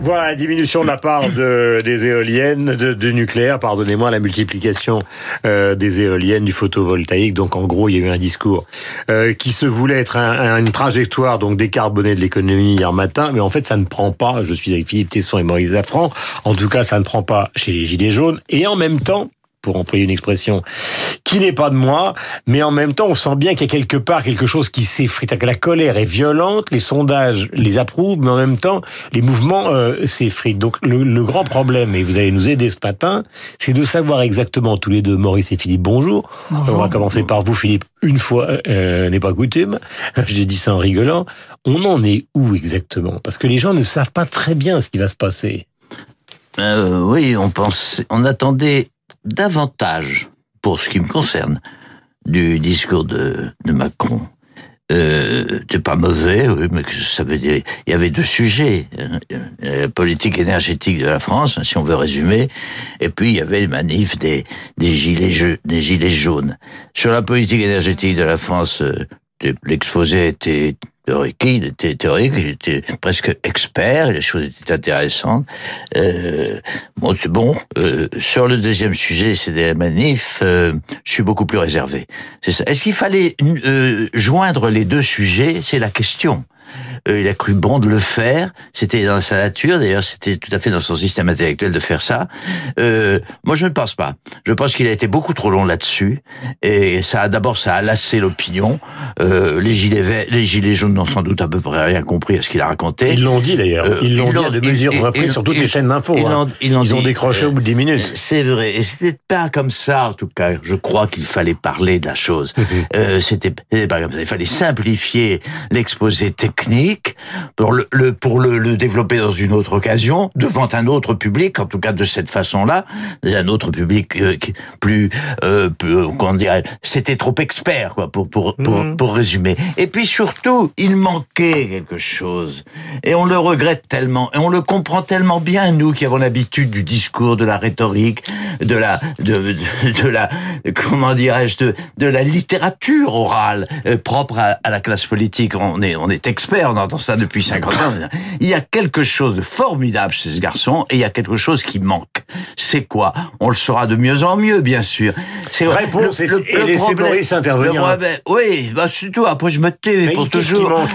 Voilà la diminution de la part de, des éoliennes, de, de nucléaire, pardonnez-moi, la multiplication euh, des éoliennes, du photovoltaïque. Donc en gros, il y a eu un discours euh, qui se voulait être un, un, une trajectoire donc décarbonée de l'économie hier matin, mais en fait ça ne prend pas. Je suis avec Philippe Tesson et Maurice Zafran. En tout cas, ça ne prend pas chez les Gilets jaunes. Et en même temps, pour employer une expression qui n'est pas de moi, mais en même temps, on sent bien qu'il y a quelque part quelque chose qui s'effrite. La colère est violente, les sondages les approuvent, mais en même temps, les mouvements euh, s'effritent. Donc, le, le, grand problème, et vous allez nous aider ce matin, c'est de savoir exactement tous les deux, Maurice et Philippe, bonjour. bonjour. On va commencer par vous, Philippe, une fois euh, n'est pas coutume. J'ai dit ça en rigolant. On en est où exactement? Parce que les gens ne savent pas très bien ce qui va se passer. Euh, oui, on pensait, on attendait davantage, pour ce qui me concerne, du discours de, de Macron. Euh, c'est pas mauvais, oui, mais ça veut dire il y avait deux sujets la politique énergétique de la France, si on veut résumer, et puis il y avait le manif des des gilets jaunes. Sur la politique énergétique de la France, l'exposé était théorique, il était théorique, il était presque expert, les choses étaient intéressantes. Euh, bon, c'est bon. Euh, sur le deuxième sujet, c'est des manifs, euh, je suis beaucoup plus réservé. C'est ça. Est-ce qu'il fallait euh, joindre les deux sujets? C'est la question. Euh, il a cru bon de le faire. C'était dans sa nature, d'ailleurs, c'était tout à fait dans son système intellectuel de faire ça. Euh, moi, je ne pense pas. Je pense qu'il a été beaucoup trop long là-dessus. Et ça a d'abord, ça a lassé l'opinion. Euh, les gilets les gilets jaunes n'ont sans doute à peu près rien compris à ce qu'il a raconté. Ils l'ont dit d'ailleurs. Euh, ils l'ont dit à de mesures reprises sur toutes les chaînes d'infos. Ils, hein. ils, ils, ont décroché au bout de 10 minutes. C'est vrai. Et c'était pas comme ça, en tout cas. Je crois qu'il fallait parler de la chose. euh, c'était pas comme ça. Il fallait simplifier l'exposé technique pour le, le pour le, le, développer dans une autre occasion devant un autre public, en tout cas de cette façon-là, un autre public euh, qui, plus, euh, plus comment dirait, c'était trop expert quoi pour pour pour, mmh. pour résumer. Et puis surtout, il manquait quelque chose et on le regrette tellement et on le comprend tellement bien nous qui avons l'habitude du discours, de la rhétorique, de la de de, de la comment dirais-je de de la littérature orale euh, propre à, à, la classe politique. On est on est expert, on entend ça depuis 50 ans. Il y a quelque chose de formidable chez ce garçon et il y a quelque chose qui manque. C'est quoi On le saura de mieux en mieux, bien sûr. C'est réponse le, le, et le laissez Boris intervenir. Problème, oui, bah surtout après je me tais pour toujours. manque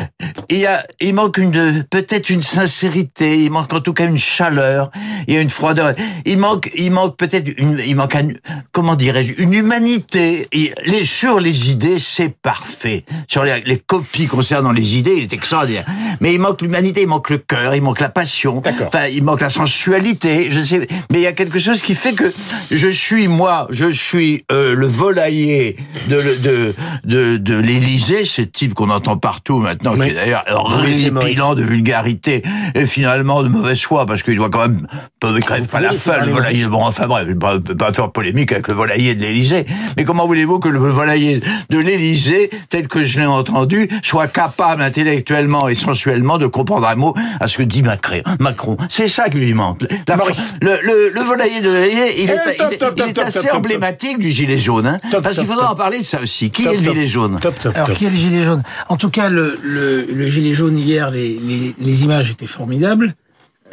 il y a, il manque une peut-être une sincérité. Il manque en tout cas une chaleur. Il y a une froideur. Il manque, il manque peut-être une, il manque un, comment dirais-je, une humanité. Et les sur les idées, c'est parfait. Sur les, les copies concernant les idées, il est extraordinaire. Mais il manque l'humanité, il manque le cœur, il manque la passion. Enfin, il manque la sensualité. Je sais, mais il y a quelque chose qui fait que je suis moi, je suis euh, le volailler de de de, de l'Élysée, ce type qu'on entend partout maintenant, qui est d'ailleurs répilant de vulgarité et finalement de mauvaise foi, parce qu'il doit quand même même pas la fin le volailler. Bon, enfin bref, je ne peut pas faire polémique avec le volailler de l'Élysée. Mais comment voulez-vous que le volailler de l'Élysée, tel que je l'ai entendu, soit capable intellectuellement et sensuellement de comprendre un mot à ce que dit Macron? C'est ça qui lui manque. La, le, le, le, volailler de il, est, il, il, il est assez emblématique du gilet jaune. Hein, parce qu'il faudra en parler de ça aussi. Qui est le gilet jaune? Alors, qui est le gilet jaune? En tout cas, le, le, le gilet jaune hier, les, les, les images étaient formidables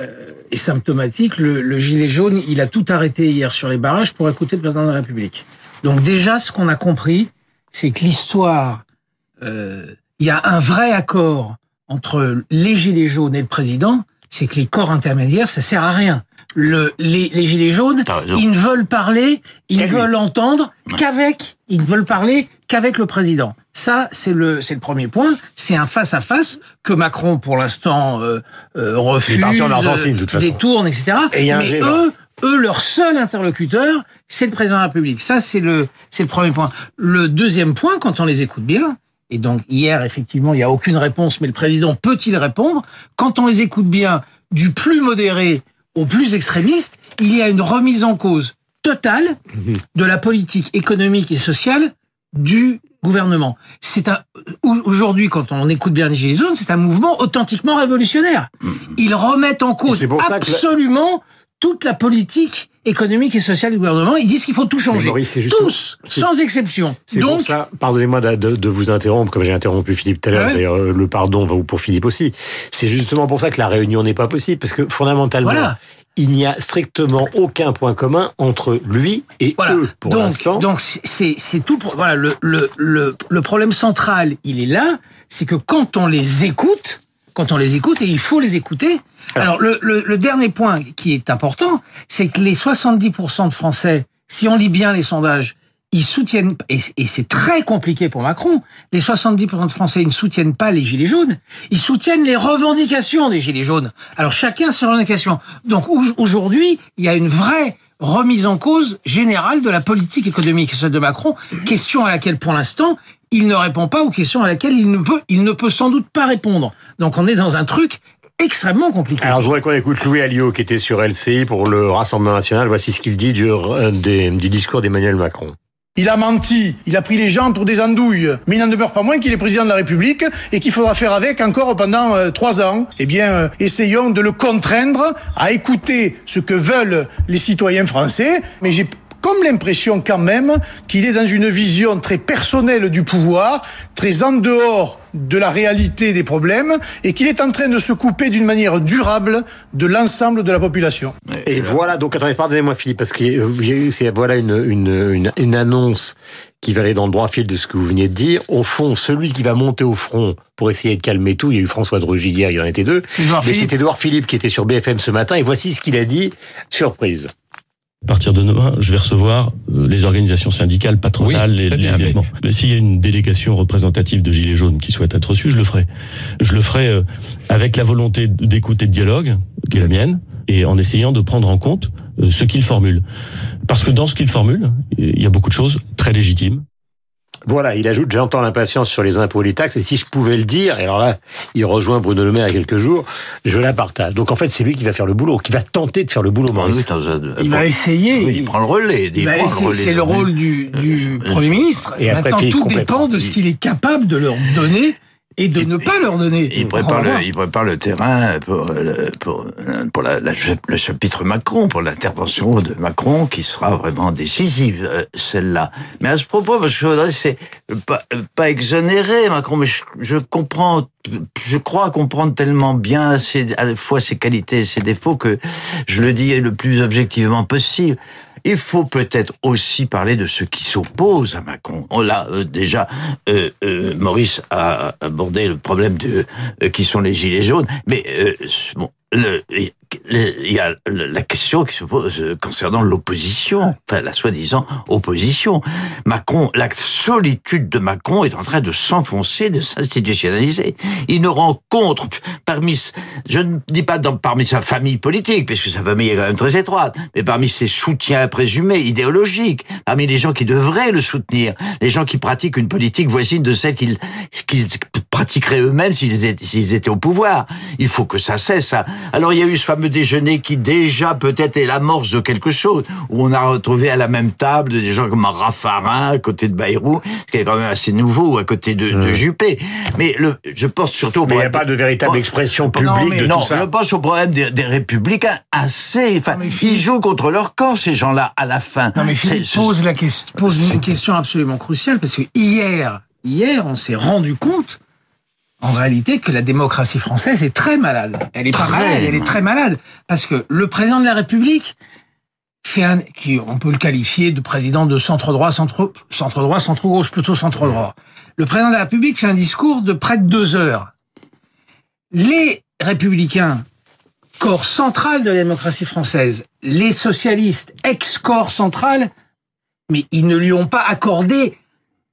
euh, et symptomatiques. Le, le, gilet jaune, il a tout arrêté hier sur les barrages pour écouter le président de la République. Donc déjà, ce qu'on a compris, c'est que l'histoire, euh, il y a un vrai accord entre les gilets jaunes et le président, c'est que les corps intermédiaires, ça sert à rien. Le, les, les gilets jaunes, ils ne veulent parler, ils ne veulent entendre qu'avec, ils ne veulent parler qu'avec le président. Ça, c'est le, c'est le premier point. C'est un face à face que Macron, pour l'instant, euh, euh, refuse, euh, détourne, etc. Et Mais eux, eux, leur seul interlocuteur, c'est le président de la République. Ça, c'est le, c'est le premier point. Le deuxième point, quand on les écoute bien, et donc hier, effectivement, il n'y a aucune réponse, mais le président peut-il répondre? Quand on les écoute bien, du plus modéré au plus extrémiste, il y a une remise en cause totale de la politique économique et sociale du gouvernement. C'est un aujourd'hui quand on écoute bien les Gilets jaunes, c'est un mouvement authentiquement révolutionnaire. Ils remettent en cause absolument toute la politique économique et sociale du gouvernement. Ils disent qu'il faut tout changer. Maurice, Tous, sans exception. C'est pour Donc, ça, pardonnez-moi de, de- de vous interrompre, comme j'ai interrompu Philippe tout à l'heure, Ah d'ailleurs, euh, le pardon va pour Philippe aussi. C'est justement pour ça que la réunion n'est pas possible, parce que fondamentalement, Voilà. il n'y a strictement aucun point commun entre lui et Voilà. eux, pour donc, l'instant. donc c'est- tout. pour- Voilà, le, le, le, le problème central, il est là, c'est que quand on les écoute, quand on les écoute, et il faut les écouter. Alors, le, le, le dernier point qui est important, c'est que les 70% de Français, si on lit bien les sondages, ils soutiennent, et, c'est très compliqué pour Macron, les 70% de Français ils ne soutiennent pas les Gilets jaunes, ils soutiennent les revendications des Gilets jaunes. Alors chacun ses revendications. Donc au- aujourd'hui, il y a une vraie remise en cause générale de la politique économique et celle de Macron, question à laquelle pour l'instant, il ne répond pas aux questions à laquelle il ne peut, il ne peut sans doute pas répondre. Donc on est dans un truc extrêmement compliqué. Alors, je voudrais qu'on écoute Louis Alliot, qui était sur LCI pour le Rassemblement National. Voici ce qu'il dit du, euh, des- du discours d'Emmanuel Macron. Il a menti, il a pris les gens pour des andouilles, mais il n'en demeure pas moins qu'il est président de la République et qu'il faudra faire avec encore pendant euh, trois ans. Eh bien, euh, essayons de le contraindre à écouter ce que veulent les citoyens français, mais j'ai comme l'impression quand même qu'il est dans une vision très personnelle du pouvoir, très en dehors de la réalité des problèmes, et qu'il est en train de se couper d'une manière durable de l'ensemble de la population. Et voilà, donc attendez, pardonnez-moi Philippe, parce que c'est voilà une, une, une, une annonce qui va aller dans le droit fil de ce que vous veniez de dire. Au fond, celui qui va monter au front pour essayer de calmer tout, il y a eu François de Rugy hier, il y en était deux, mais c'est Édouard Philippe qui était sur BFM ce matin, et voici ce qu'il a dit. Surprise. À partir de demain, je vais recevoir euh, les organisations syndicales, patronales, Oui, les, bien, les- mais- S'il y a une délégation représentative de Gilets jaunes qui souhaite être reçue, je le ferai. Je le ferai euh, avec la volonté d'écoute et de dialogue, qui est la mienne, et en essayant de prendre en compte euh, ce qu'ils formulent. Parce que dans ce qu'ils formulent, il y a beaucoup de choses très légitimes. Voilà, il ajoute, j'entends l'impatience sur les impôts et les taxes, et si je pouvais le dire, et alors là, il rejoint Bruno Le Maire il y a quelques jours, je la partage. Donc en fait, c'est lui qui va faire le boulot, qui va tenter de faire le boulot, Oui, Maurice. dans un- il va essayer. Oui, il prend le relais. Il prend relais c'est le rôle du, du Premier ministre. Et après, Maintenant, Philippe tout dépend de ce qu'il est capable de leur donner et de ne pas leur donner. Il prépare, voir. le, il prépare le terrain pour, le- pour, pour la, la- le chapitre Macron, pour l'intervention de Macron qui sera vraiment décisive, euh, celle-là. Mais à ce propos, parce que je voudrais, c'est pas, pas exonérer Macron, mais je, je comprends, je crois comprendre tellement bien ses, à la fois ses qualités et ses défauts que je le dis le plus objectivement possible. Il faut peut-être aussi parler de ceux qui s'opposent à Macron. On l'a euh, déjà, euh, euh, Maurice a abordé le problème de euh, qui sont les gilets jaunes, mais bon, il y a la question qui se pose concernant l'opposition, enfin la soi-disant opposition. Macron, la solitude de Macron est en train de s'enfoncer, de s'institutionnaliser. Il ne rencontre parmi, je ne dis pas parmi sa famille politique, puisque sa famille est quand même très étroite, mais parmi ses soutiens présumés, idéologiques, parmi les gens qui devraient le soutenir, les gens qui pratiquent une politique voisine de celle qu'ils pratiqueraient eux-mêmes s'ils étaient, étaient au pouvoir. Il faut que ça cesse. Ça. Alors il y a eu ce fameux déjeuner qui déjà peut-être est l'amorce de quelque chose, où on a retrouvé à la même table des gens comme Raffarin à côté de Bayrou, ce qui est quand même assez nouveau à côté de, de Juppé. Mais le, je porte surtout au Mais il n'y a pas de véritable Bon, expression non, publique mais de non, tout ça. je pense au problème des, des républicains assez. Enfin, ils jouent contre leur corps ces gens-là à la fin. Non mais Philippe pose la question, pose une question absolument cruciale parce que hier, hier, on s'est rendu compte, en réalité, que la démocratie française est très malade. Elle est pas malade, elle est très malade parce que le président de la République fait un, qui on peut le qualifier de président de centre droit, centre centre droit, centre gauche, plutôt centre droit. Le président de la République fait un discours de près de deux heures. Les républicains corps central de la démocratie française, les socialistes, ex-corps central, mais ils ne lui ont pas accordé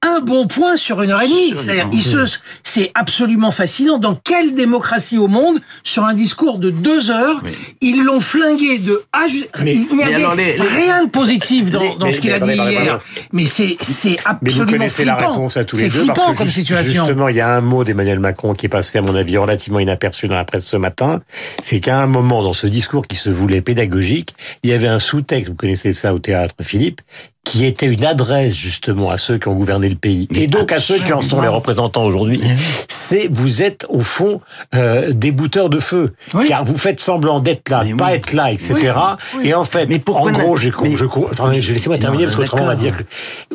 un bon point sur une heure et demie. C'est-à-dire, ils se- c'est absolument fascinant. Dans quelle démocratie au monde, sur un discours de deux heures, Oui. ils l'ont flingué de A Mais- Il n'y avait alors les- les- rien de positif dans, les- dans mais- ce qu'il a dit hier. Mais c'est c'est Mais vous absolument connaissez la flippant. réponse à tous les C'est deux flippant parce que comme situation. justement, il y a un mot d'Emmanuel Macron qui est passé, à mon avis, relativement inaperçu dans la presse ce matin. C'est qu'à un moment, dans ce discours qui se voulait pédagogique, il y avait un sous-texte, vous connaissez ça au théâtre, Philippe, qui était une adresse justement à ceux qui ont gouverné le pays et donc à ceux qui en sont les représentants aujourd'hui, c'est vous êtes au fond euh, des bouteurs de feu, Oui. car vous faites semblant d'être là, Mais pas oui. être là, etc. Et en fait, Mais en gros, j'ai, je, attendez, je laissez-moi Non, terminer parce qu'autrement on va dire que,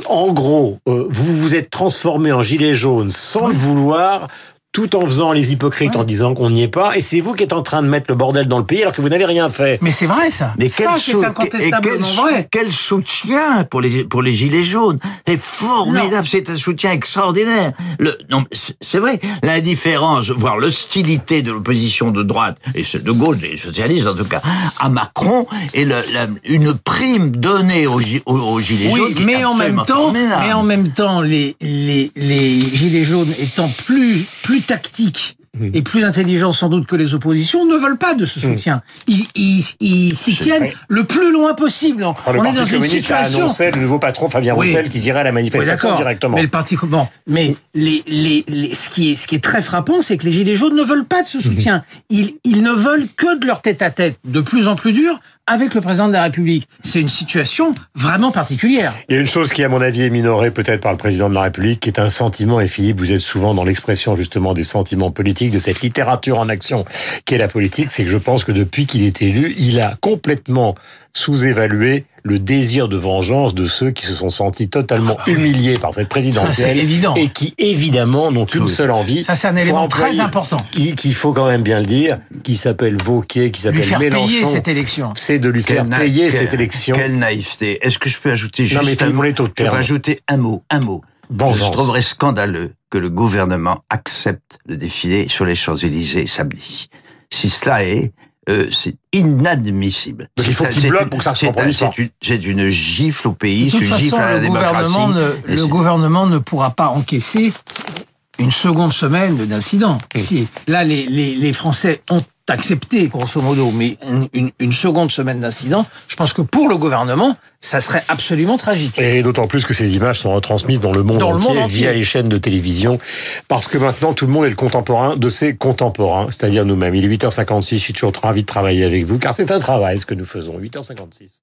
en gros, euh, vous vous êtes transformé en gilet jaune sans le vouloir. Tout en faisant les hypocrites en disant qu'on n'y est pas, et c'est vous qui êtes en train de mettre le bordel dans le pays alors que vous n'avez rien fait. Mais c'est vrai ça. Mais ça, quel, c'est incontestablement quel, vrai. quel soutien pour les pour les gilets jaunes C'est formidable, c'est un soutien extraordinaire. Le, non, c'est vrai, l'indifférence, voire l'hostilité de l'opposition de droite et de gauche, des socialistes en tout cas, à Macron et le, la- une prime donnée aux, gi- aux, aux gilets Oui, jaunes. qui est mais en même temps, formidable. mais en même temps, les les les gilets jaunes étant plus plus tactiques Hmm. et plus intelligents sans doute que les oppositions, ne veulent pas de ce soutien. Ils ils ils s'y tiennent le plus loin possible. Alors, le On est Parti dans une communiste a situation. annoncé le nouveau patron Fabien Oui. Roussel qui irait à la manifestation directement. Mais le parti bon, mais les, les, les, ce qui est ce qui est très frappant, c'est que les gilets jaunes ne veulent pas de ce soutien. Ils ils ne veulent que de leur tête à tête, de plus en plus dur, avec le président de la République. C'est une situation vraiment particulière. Il y a une chose qui, à mon avis, est minorée peut-être par le président de la République, qui est un sentiment, et Philippe, vous êtes souvent dans l'expression justement des sentiments politiques, de cette littérature en action qu'est la politique, c'est que je pense que depuis qu'il est élu, il a complètement sous-évalué le désir de vengeance de ceux qui se sont sentis totalement humiliés par cette présidentielle Ça, c'est évident. et qui évidemment n'ont qu'une seule envie. Ça, c'est un élément employer- très important. Qui- Qu'il faut quand même bien le dire, qui s'appelle Vauquier, qui Lui s'appelle faire Mélenchon. payer cette élection. C'est de lui faire payer quelle- cette élection. Quelle naïveté. Est-ce que je peux ajouter juste Non, mais un mot est au Je peux ajouter un mot, un mot. Vengeance. Je trouverais scandaleux que le gouvernement accepte le défilé sur les Champs-Élysées samedi. Si cela est, euh, c'est inadmissible. Donc il faut qu'il bloque une- pour que ça se reproduise. C'est une, une gifle au pays, De c'est toute une gifle façon, à la le démocratie. gouvernement, ne, le gouvernement ne pourra pas encaisser une seconde semaine d'incident. Si là, les, les, les Français ont accepté, grosso modo, mais une, seconde semaine d'incident, je pense que pour le gouvernement, ça serait absolument tragique. Et d'autant plus que ces images sont retransmises dans le monde, Dans le entier, monde entier. via les chaînes de télévision, parce que maintenant tout le monde est le contemporain de ses contemporains, c'est-à-dire nous-mêmes. Il est 8h56, je suis toujours ravi de travailler avec vous, car c'est un travail ce que nous faisons, 8h56.